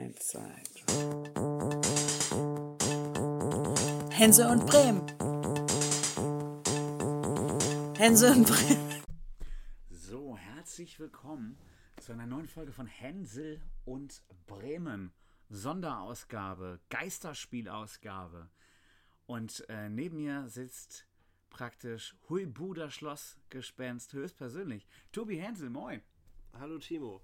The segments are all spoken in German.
Eins, zwei, drei. Hense und Bremen. Hense und Bremen. So, herzlich willkommen zu einer neuen Folge von Hänsel und Bremen. Sonderausgabe, Geisterspielausgabe. Und äh, neben mir sitzt praktisch Huibuder Schlossgespenst höchstpersönlich. Tobi Hänsel, moin. Hallo Timo.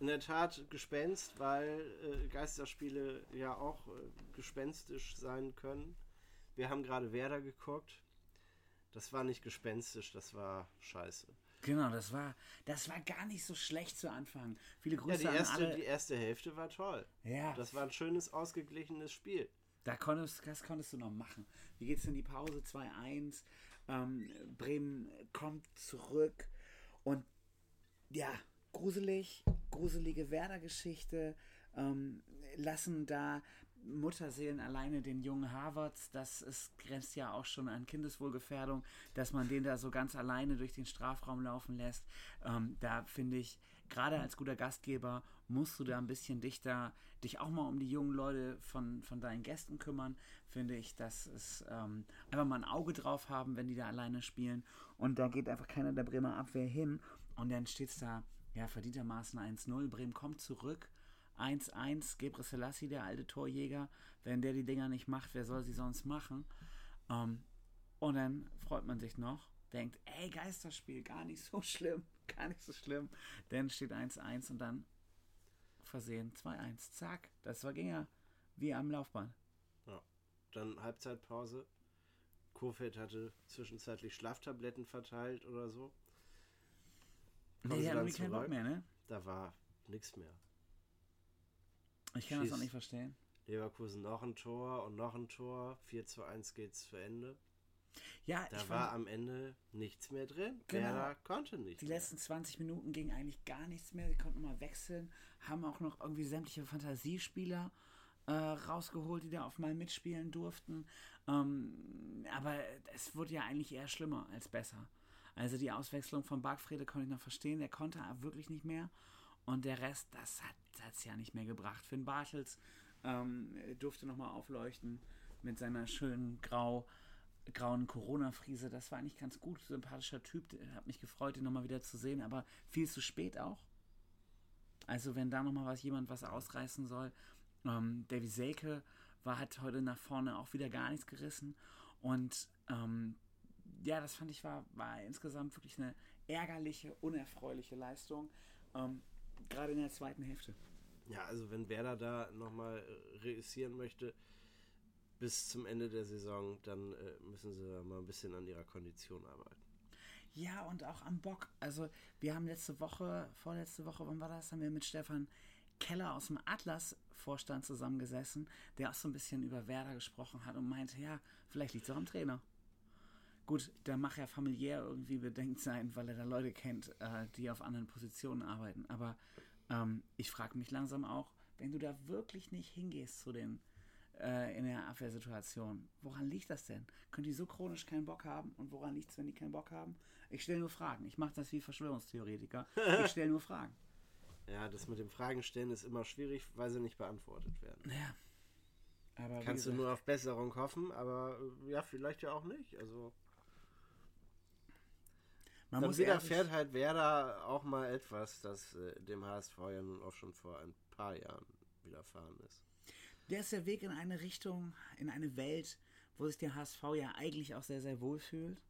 In der Tat Gespenst, weil äh, Geisterspiele ja auch äh, gespenstisch sein können. Wir haben gerade Werder geguckt. Das war nicht gespenstisch, das war scheiße. Genau, das war, das war gar nicht so schlecht zu Anfang. Viele Ja, Grüße die an erste, alle. die erste Hälfte war toll. Ja. Das war ein schönes, ausgeglichenes Spiel. Da konntest, das konntest du noch machen. Wie geht's in die Pause? 2-1. Ähm, Bremen kommt zurück. Und ja, gruselig, gruselige Werder-Geschichte. Ähm, lassen da Mutterseelen alleine den jungen Harvards. Das ist, grenzt ja auch schon an Kindeswohlgefährdung, dass man den da so ganz alleine durch den Strafraum laufen lässt. Ähm, da finde ich, gerade als guter Gastgeber musst du da ein bisschen dichter dich auch mal um die jungen Leute von, von deinen Gästen kümmern, finde ich, dass es ähm, einfach mal ein Auge drauf haben, wenn die da alleine spielen. Und da geht einfach keiner der Bremer Abwehr hin. Und dann steht es da, ja, verdientermaßen 1-0. Bremen kommt zurück. 1-1, Gebre Selassie, der alte Torjäger. Wenn der die Dinger nicht macht, wer soll sie sonst machen? Ähm, und dann freut man sich noch, denkt, ey, Geisterspiel, gar nicht so schlimm, gar nicht so schlimm. Dann steht 1-1 und dann versehen 2-1. Zack, das war ging ja wie am Laufband. Ja. Dann Halbzeitpause. Kofeld hatte zwischenzeitlich Schlaftabletten verteilt oder so. Nee, sie haben dann irgendwie keinen Bock mehr, ne? Da war nichts mehr. Ich kann das Schieß. auch nicht verstehen. Leverkusen noch ein Tor und noch ein Tor. 4 zu 1 geht's zu Ende. Ja, Da war am Ende nichts mehr drin. Genau. Werder konnte nicht. die mehr. letzten 20 Minuten ging eigentlich gar nichts mehr. Die konnten mal wechseln, haben auch noch irgendwie sämtliche Fantasiespieler äh, rausgeholt, die da auf mal mitspielen durften. Ähm, aber es wurde ja eigentlich eher schlimmer als besser. Also die Auswechslung von Bargfrede konnte ich noch verstehen. Der konnte wirklich nicht mehr. Und der Rest, das hat es ja nicht mehr gebracht. Finn Bartels ähm, durfte nochmal aufleuchten mit seiner schönen grau, grauen Corona-Friese. Das war eigentlich ganz gut. Sympathischer Typ. Hat mich gefreut, ihn nochmal wieder zu sehen. Aber viel zu spät auch. Also wenn da nochmal was, jemand was ausreißen soll. Ähm, Davy Selke war, hat heute nach vorne auch wieder gar nichts gerissen. Und ähm, ja, das fand ich war, war insgesamt wirklich eine ärgerliche, unerfreuliche Leistung. Ähm, Gerade in der zweiten Hälfte. Ja, also wenn Werder da nochmal äh, reüssieren möchte bis zum Ende der Saison, dann äh, müssen sie da mal ein bisschen an ihrer Kondition arbeiten. Ja, und auch am Bock. Also, wir haben letzte Woche, vorletzte Woche, wann war das, haben wir mit Stefan Keller aus dem Atlas-Vorstand zusammengesessen, der auch so ein bisschen über Werder gesprochen hat und meinte, ja, vielleicht liegt es auch am Trainer. Gut, da mag er familiär irgendwie bedenkt sein, weil er da Leute kennt, äh, die auf anderen Positionen arbeiten. Aber ähm, ich frage mich langsam auch, wenn du da wirklich nicht hingehst zu den äh, in der Abwehrsituation, woran liegt das denn? Können die so chronisch keinen Bock haben? Und woran liegt es, wenn die keinen Bock haben? Ich stelle nur Fragen. Ich mache das wie Verschwörungstheoretiker. Ich stelle nur Fragen. Ja, das mit dem Fragen stellen ist immer schwierig, weil sie nicht beantwortet werden. Ja. Aber Kannst du nur auf Besserung hoffen, aber äh, ja, vielleicht ja auch nicht. Also man muss widerfährt ehrlich, halt Werder auch mal etwas, das äh, dem HSV ja nun auch schon vor ein paar Jahren widerfahren ist. der ist der Weg in eine Richtung, in eine Welt, wo sich der HSV ja eigentlich auch sehr, sehr wohl fühlt.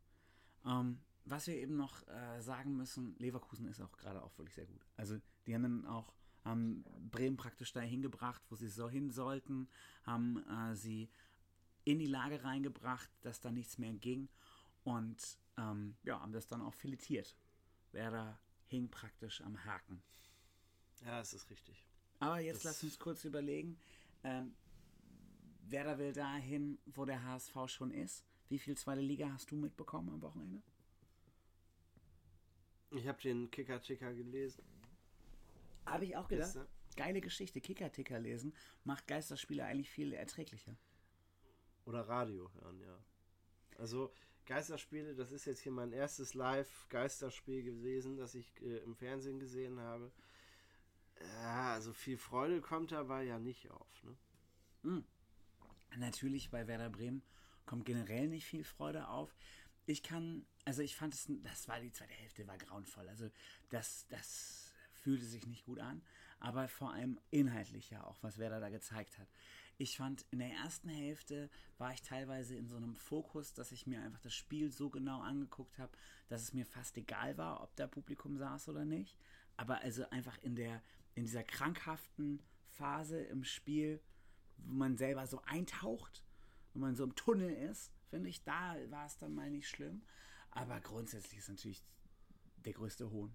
Ähm, was wir eben noch äh, sagen müssen, Leverkusen ist auch gerade auch wirklich sehr gut. Also die haben dann auch haben Bremen praktisch dahin gebracht, wo sie so hin sollten, haben äh, sie in die Lage reingebracht, dass da nichts mehr ging und ähm, ja, haben das dann auch filetiert. Werder hing praktisch am Haken. Ja, es ist richtig. Aber jetzt Das- lass uns kurz überlegen. Ähm, Werder will dahin, wo der HSV schon ist. Wie viel zweite Liga hast du mitbekommen am Wochenende? Ich habe den Kicker-Ticker gelesen. Habe ich auch gedacht. Geile Geschichte. Kicker-Ticker lesen macht Geisterspiele eigentlich viel erträglicher. Oder Radio hören, ja. Also Geisterspiele, das ist jetzt hier mein erstes Live-Geisterspiel gewesen, das ich äh, im Fernsehen gesehen habe. Ja, also viel Freude kommt dabei ja nicht auf. Ne? Natürlich bei Werder Bremen kommt generell nicht viel Freude auf. Ich kann, also ich fand es, das war die zweite Hälfte, war grauenvoll. Also das, das fühlte sich nicht gut an, aber vor allem inhaltlich ja auch, was Werder da gezeigt hat. Ich fand, in der ersten Hälfte war ich teilweise in so einem Fokus, dass ich mir einfach das Spiel so genau angeguckt habe, dass es mir fast egal war, ob da Publikum saß oder nicht. Aber also einfach in der, in dieser krankhaften Phase im Spiel, wo man selber so eintaucht, wenn man so im Tunnel ist, finde ich, da war es dann mal nicht schlimm. Aber grundsätzlich ist natürlich der größte Hohn.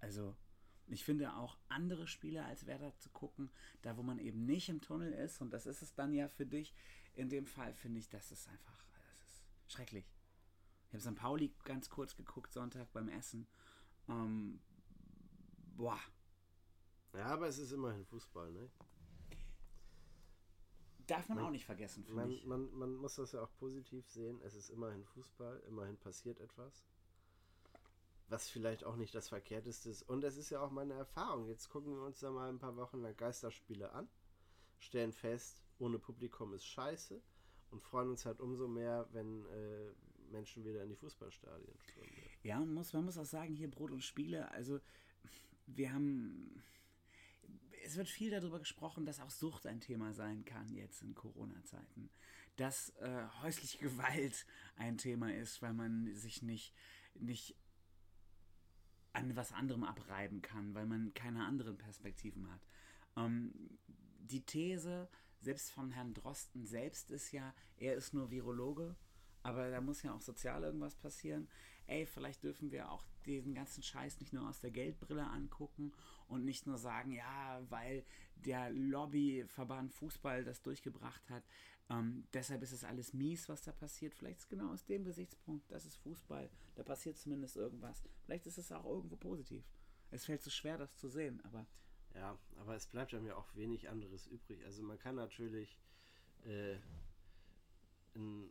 Also, ich finde auch andere Spiele als Werder zu gucken, da wo man eben nicht im Tunnel ist, und das ist es dann ja für dich, in dem Fall finde ich, das ist einfach, das ist schrecklich. Ich habe St. Pauli ganz kurz geguckt, Sonntag beim Essen. Ähm, boah, Ja, aber es ist immerhin Fußball, ne? darf man auch nicht vergessen, finde Man, ich. man, man muss das ja auch positiv sehen. Es ist immerhin Fußball, immerhin passiert etwas. Was vielleicht auch nicht das Verkehrteste ist. Und es ist ja auch meine Erfahrung. Jetzt gucken wir uns da mal ein paar Wochen lang Geisterspiele an, stellen fest, ohne Publikum ist scheiße und freuen uns halt umso mehr, wenn äh, Menschen wieder in die Fußballstadien strömen. Ja, man muss, man muss auch sagen, hier Brot und Spiele, also wir haben, es wird viel darüber gesprochen, dass auch Sucht ein Thema sein kann jetzt in Corona-Zeiten. Dass äh, häusliche Gewalt ein Thema ist, weil man sich nicht, nicht an was anderem abreiben kann, weil man keine anderen Perspektiven hat. Ähm, die These, selbst von Herrn Drosten selbst, ist ja, er ist nur Virologe, aber da muss ja auch sozial irgendwas passieren. Ey, vielleicht dürfen wir auch diesen ganzen Scheiß nicht nur aus der Geldbrille angucken und nicht nur sagen, ja, weil der Lobbyverband Fußball das durchgebracht hat. Ähm, deshalb ist es alles mies, was da passiert. Vielleicht ist es genau aus dem Gesichtspunkt, das ist Fußball, da passiert zumindest irgendwas. Vielleicht ist es auch irgendwo positiv. Es fällt so schwer, das zu sehen, aber Ja, aber es bleibt ja auch wenig anderes übrig. Also man kann natürlich äh, in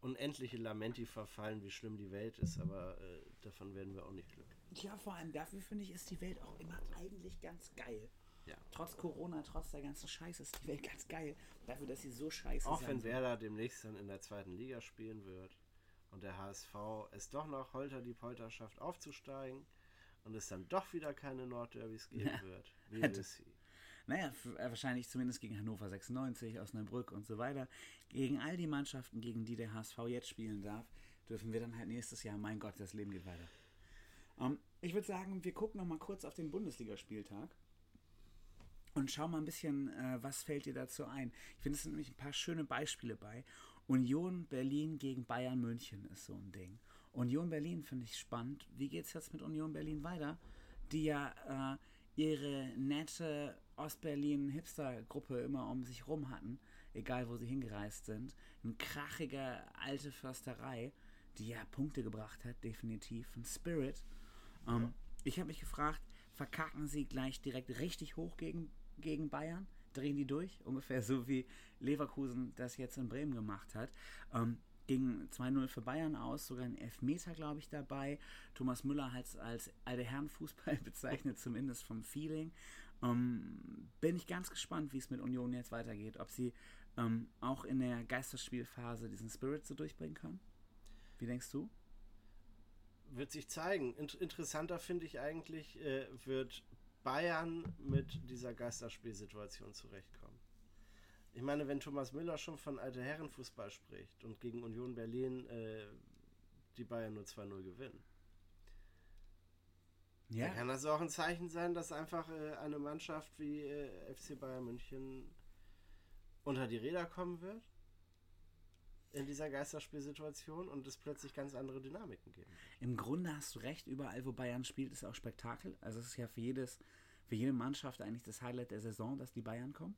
unendliche Lamenti verfallen, wie schlimm die Welt ist, aber äh, davon werden wir auch nicht glücklich. Ja, vor allem dafür finde ich, ist die Welt auch immer eigentlich ganz geil. Ja. Trotz Corona, trotz der ganzen Scheiße ist die Welt ganz geil. Dafür, dass sie so scheiße Auch sein wenn. Werder demnächst dann in der zweiten Liga spielen wird und der HSV es doch noch holter die Polter schafft aufzusteigen und es dann doch wieder keine Nordderbys geben Ja. wird. We Hätte. will see. Naja, äh, wahrscheinlich zumindest gegen Hannover 96, Osnabrück und so weiter. Gegen all die Mannschaften, gegen die der HSV jetzt spielen darf, dürfen wir dann halt nächstes Jahr, mein Gott, das Leben geht weiter. Ähm, ich würde sagen, wir gucken noch mal kurz auf den Bundesligaspieltag und schauen mal ein bisschen, äh, was fällt dir dazu ein. Ich finde, es sind nämlich ein paar schöne Beispiele bei. Union Berlin gegen Bayern München ist so ein Ding. Union Berlin finde ich spannend. Wie geht es jetzt mit Union Berlin weiter? Die ja äh, ihre nette Ostberlin-Hipster-Gruppe immer um sich rum hatten, egal wo sie hingereist sind. Eine krachige alte Försterei, die ja Punkte gebracht hat, definitiv. Ein Spirit. Ähm, Ich habe mich gefragt, verkacken sie gleich direkt richtig hoch gegen, gegen Bayern? Drehen die durch? Ungefähr so wie Leverkusen das jetzt in Bremen gemacht hat. Ähm, ging 2-0 für Bayern aus, sogar ein Elfmeter, glaube ich, dabei. Thomas Müller hat es als alte Herrenfußball bezeichnet, zumindest vom Feeling. Ähm, bin ich ganz gespannt, wie es mit Union jetzt weitergeht. Ob sie ähm, auch in der Geisterspielphase diesen Spirit so durchbringen können? Wie denkst du? Wird sich zeigen. Int interessanter finde ich eigentlich, äh, wird Bayern mit dieser Geisterspielsituation zurechtkommen. Ich meine, wenn Thomas Müller schon von alte Herrenfußball spricht und gegen Union Berlin äh, die Bayern nur 2-0 gewinnen, Ja. dann kann das auch ein Zeichen sein, dass einfach äh, eine Mannschaft wie äh, FC Bayern München unter die Räder kommen wird in dieser Geisterspielsituation und es plötzlich ganz andere Dynamiken geben. Im Grunde hast du recht, überall wo Bayern spielt, ist auch Spektakel. Also es ist ja für jedes, für jede Mannschaft eigentlich das Highlight der Saison, dass die Bayern kommen.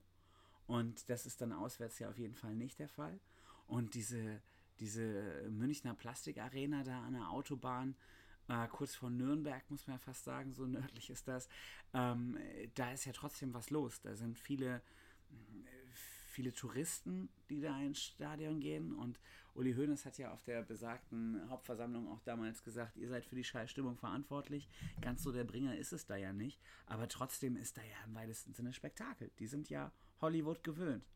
Und das ist dann auswärts ja auf jeden Fall nicht der Fall. Und diese, diese Münchner Plastikarena da an der Autobahn, äh, kurz vor Nürnberg, muss man ja fast sagen, so nördlich ist das, ähm, da ist ja trotzdem was los. Da sind viele, viele Touristen, die da ins Stadion gehen. Und Uli Hoeneß hat ja auf der besagten Hauptversammlung auch damals gesagt, ihr seid für die Scheißstimmung verantwortlich. Ganz so der Bringer ist es da ja nicht. Aber trotzdem ist da ja im weitesten Sinne Spektakel. Die sind ja Hollywood gewöhnt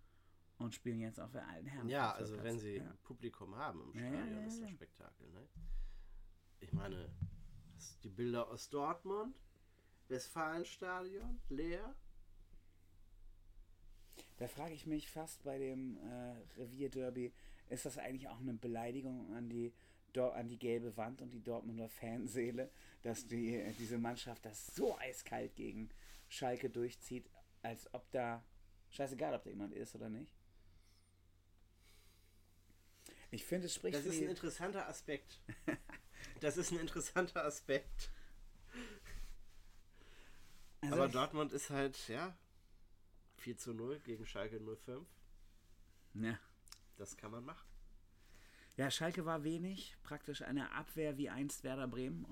und spielen jetzt auf der alten Herren. Ja, also wenn sie Ja. Publikum haben im Ja, ja, Stadion, ja, ist das. Spektakel. Ne? Ich meine, die Bilder aus Dortmund, Westfalenstadion, leer. Da frage ich mich fast bei dem äh, Revierderby, ist das eigentlich auch eine Beleidigung an die, Dor an die gelbe Wand und die Dortmunder Fanseele, dass die, äh, diese Mannschaft das so eiskalt gegen Schalke durchzieht, als ob da, scheißegal, ob da jemand ist oder nicht? Ich finde, es spricht Das ist ein interessanter Aspekt. Das ist ein interessanter Aspekt. also Aber Dortmund ist halt, ja, 4 zu 0 gegen Schalke 05. ja. Das kann man machen. Ja, Schalke war wenig, praktisch eine Abwehr wie einst Werder Bremen.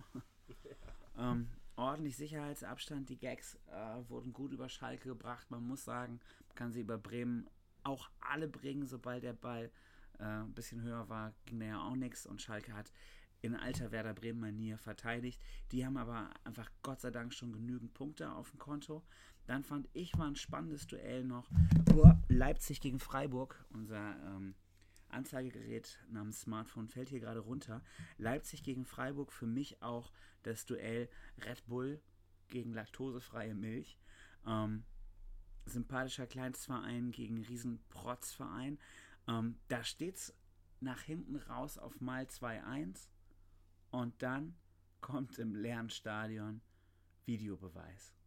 ähm, ordentlich Sicherheitsabstand, die Gags äh, wurden gut über Schalke gebracht. Man muss sagen, man kann sie über Bremen auch alle bringen, sobald der Ball äh, ein bisschen höher war, ging da ja auch nichts und Schalke hat in alter Werder Bremen Manier verteidigt. Die haben aber einfach Gott sei Dank schon genügend Punkte auf dem Konto. Dann fand ich war ein spannendes Duell noch. Leipzig gegen Freiburg, unser ähm, Anzeigegerät namens Smartphone fällt hier gerade runter. Leipzig gegen Freiburg für mich auch das Duell Red Bull gegen laktosefreie Milch. Ähm, sympathischer Kleinstverein gegen Riesenprotzverein. Ähm, da steht's nach hinten raus auf mal 2-1 und dann kommt im leeren Stadion Videobeweis.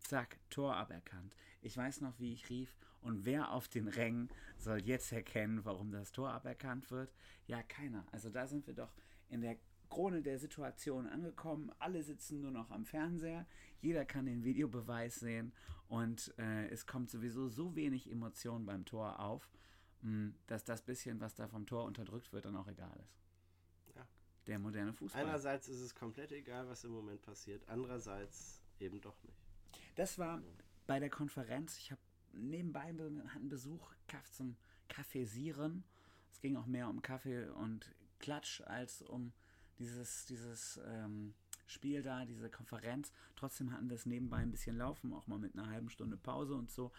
Zack, Tor aberkannt. Ich weiß noch, wie ich rief. Und wer auf den Rängen soll jetzt erkennen, warum das Tor aberkannt wird? Ja, keiner. Also da sind wir doch in der Krone der Situation angekommen. Alle sitzen nur noch am Fernseher. Jeder kann den Videobeweis sehen. Und äh, es kommt sowieso so wenig Emotion beim Tor auf, mh, dass das bisschen, was da vom Tor unterdrückt wird, dann auch egal ist. Ja. Der moderne Fußball. Einerseits ist es komplett egal, was im Moment passiert. Andererseits eben doch nicht. Das war bei der Konferenz. Ich habe nebenbei be- einen Besuch zum Kaffeesieren. Es ging auch mehr um Kaffee und Klatsch als um dieses, dieses ähm, Spiel da, diese Konferenz. Trotzdem hatten wir es nebenbei ein bisschen laufen, auch mal mit einer halben Stunde Pause und so.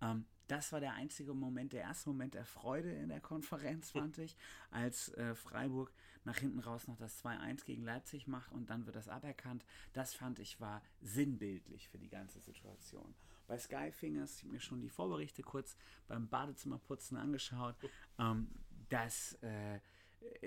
Ähm, das war der einzige Moment, der erste Moment der Freude in der Konferenz, fand ich, als äh, Freiburg nach hinten raus noch das 2-1 gegen Leipzig macht und dann wird das aberkannt. Das fand ich war sinnbildlich für die ganze Situation. Bei Sky Fingers, ich hab mir schon die Vorberichte kurz beim Badezimmerputzen angeschaut, ähm, das, äh,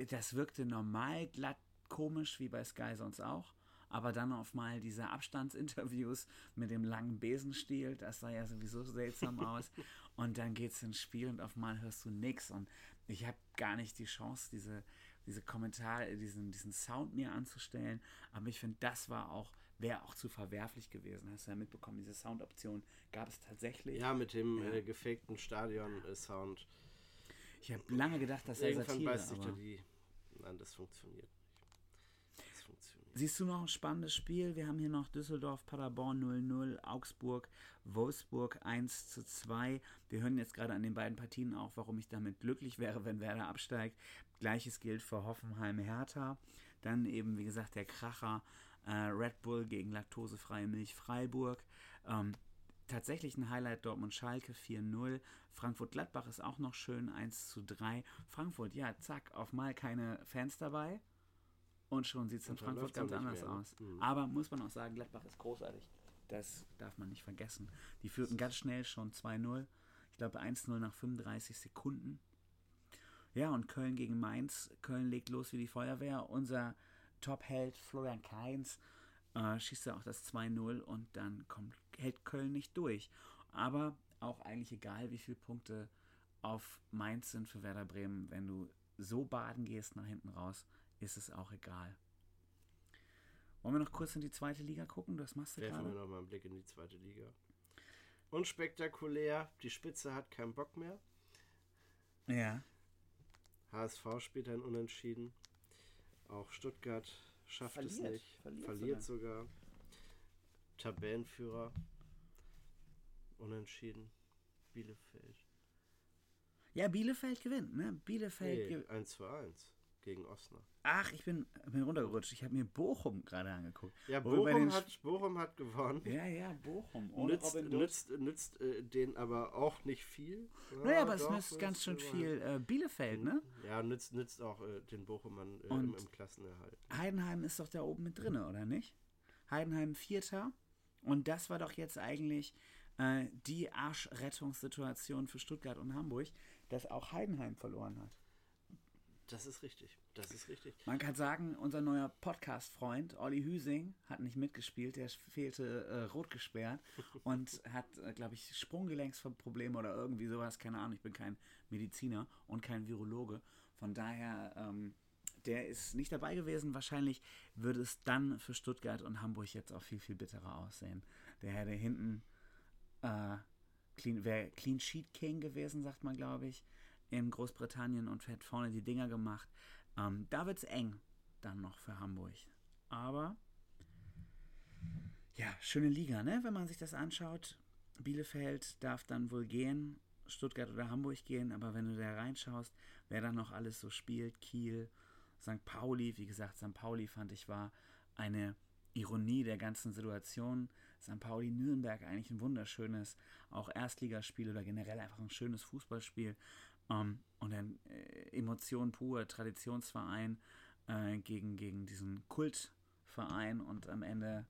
das wirkte normal glatt komisch, wie bei Sky sonst auch. Aber dann auf mal diese Abstandsinterviews mit dem langen Besenstiel, das sah ja sowieso seltsam aus. Und dann geht's ins Spiel und auf mal hörst du nichts. Und ich habe gar nicht die Chance, diese, diese Kommentare, diesen, diesen Sound mir anzustellen. Aber ich finde, das war auch, wäre auch zu verwerflich gewesen. Hast du ja mitbekommen, diese Soundoption gab es tatsächlich. Ja, mit dem Ja. äh, gefakten Stadion-Sound. Ich habe lange gedacht, das sei Irgendwann Satire. beißt sich da die. Nein. Das funktioniert. Siehst du noch ein spannendes Spiel? Wir haben hier noch Düsseldorf, Paderborn 0-0, Augsburg, Wolfsburg 1 zu 2. Wir hören jetzt gerade an den beiden Partien auch, warum ich damit glücklich wäre, wenn Werder absteigt. Gleiches gilt für Hoffenheim Hertha. Dann eben, wie gesagt, der Kracher äh, Red Bull gegen laktosefreie Milch Freiburg. Ähm, tatsächlich ein Highlight Dortmund Schalke 4-0. Frankfurt Gladbach ist auch noch schön 1 zu 3. Frankfurt, ja, zack, auf mal keine Fans dabei. Und schon sieht es in Frankfurt ganz anders mehr, ne? aus. Mhm. Aber muss man auch sagen, Gladbach ist großartig. Das darf man nicht vergessen. Die führten ganz schnell schon 2-0. Ich glaube 1-0 nach 35 Sekunden. Ja, und Köln gegen Mainz. Köln legt los wie die Feuerwehr. Unser Top-Held Florian Kainz äh, schießt ja auch das 2-0 und dann kommt, hält Köln nicht durch. Aber auch eigentlich egal, wie viele Punkte auf Mainz sind für Werder Bremen. Wenn du so baden gehst nach hinten raus, ist es auch egal. Wollen wir noch kurz in die zweite Liga gucken? Das machst du Werfen wir gerade. noch mal einen Blick in die zweite Liga. Unspektakulär, die Spitze hat keinen Bock mehr. Ja. HSV spielt ein Unentschieden. Auch Stuttgart schafft es Verliert. nicht. Verliert Verliert, sogar. Tabellenführer. Unentschieden. Bielefeld. Ja, Bielefeld gewinnt, ne? Bielefeld Nee, gewinnt. 1 zu 1 gegen Osnabrück. Ach, ich bin, bin runtergerutscht. Ich habe mir Bochum gerade angeguckt. Ja, den Bochum hat, Bochum hat gewonnen. Ja, ja, Bochum. Ohne Nützt, nützt, nützt äh, denen aber auch nicht viel. Naja, Ja, aber es doch, nützt ganz schön viel äh, Bielefeld, ne? Ja, nützt, nützt auch äh, den Bochumern äh, im, im Klassenerhalt. Heidenheim ist doch da oben mit drinne, oder nicht? Heidenheim Vierter. Und das war doch jetzt eigentlich äh, die Arschrettungssituation für Stuttgart und Hamburg, dass auch Heidenheim verloren hat. Das ist richtig. Das ist richtig. Man kann sagen, unser neuer Podcast-Freund Olli Hüsing hat nicht mitgespielt, der fehlte äh, rot gesperrt und hat, äh, glaube ich, Sprunggelenksprobleme oder irgendwie sowas, keine Ahnung, ich bin kein Mediziner und kein Virologe. Von daher, ähm, der ist nicht dabei gewesen. Wahrscheinlich würde es dann für Stuttgart und Hamburg jetzt auch viel, viel bitterer aussehen. Der Herr, der hinten äh, clean, wäre Clean Sheet King gewesen, sagt man, glaube ich, in Großbritannien und hat vorne die Dinger gemacht. Ähm, da wird es eng dann noch für Hamburg. Aber ja, schöne Liga, ne? Wenn man sich das anschaut. Bielefeld darf dann wohl gehen, Stuttgart oder Hamburg gehen, aber wenn du da reinschaust, wer da noch alles so spielt, Kiel, St. Pauli, wie gesagt, St. Pauli fand ich war eine Ironie der ganzen Situation. St. Pauli Nürnberg eigentlich ein wunderschönes, auch Erstligaspiel oder generell einfach ein schönes Fußballspiel. Ähm, und dann äh, Emotion pur, Traditionsverein äh, gegen, gegen diesen Kultverein und am Ende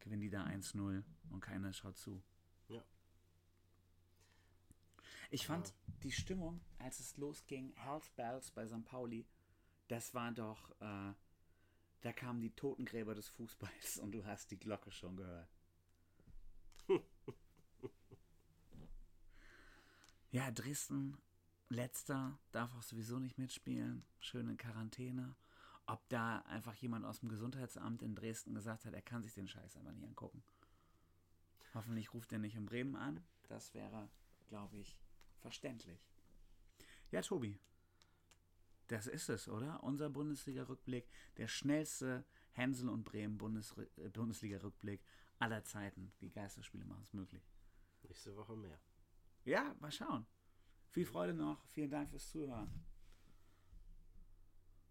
gewinnen die da 1-0 und keiner schaut zu. Ja. Ich fand die Stimmung, als es losging, Hells Bells bei St. Pauli, das war doch, äh, da kamen die Totengräber des Fußballs und du hast die Glocke schon gehört. ja, Dresden, letzter, darf auch sowieso nicht mitspielen, schön in Quarantäne. Ob da einfach jemand aus dem Gesundheitsamt in Dresden gesagt hat, er kann sich den Scheiß einfach nicht angucken. Hoffentlich ruft er nicht in Bremen an. Das wäre, glaube ich, verständlich. Ja, Tobi. Das ist es, oder? Unser Bundesliga-Rückblick. Der schnellste Hänsel und Bremen Bundes äh, Bundesliga-Rückblick aller Zeiten. Die Geisterspiele machen es möglich. Nächste Woche mehr. Ja, mal schauen. Viel Freude noch. Vielen Dank fürs Zuhören.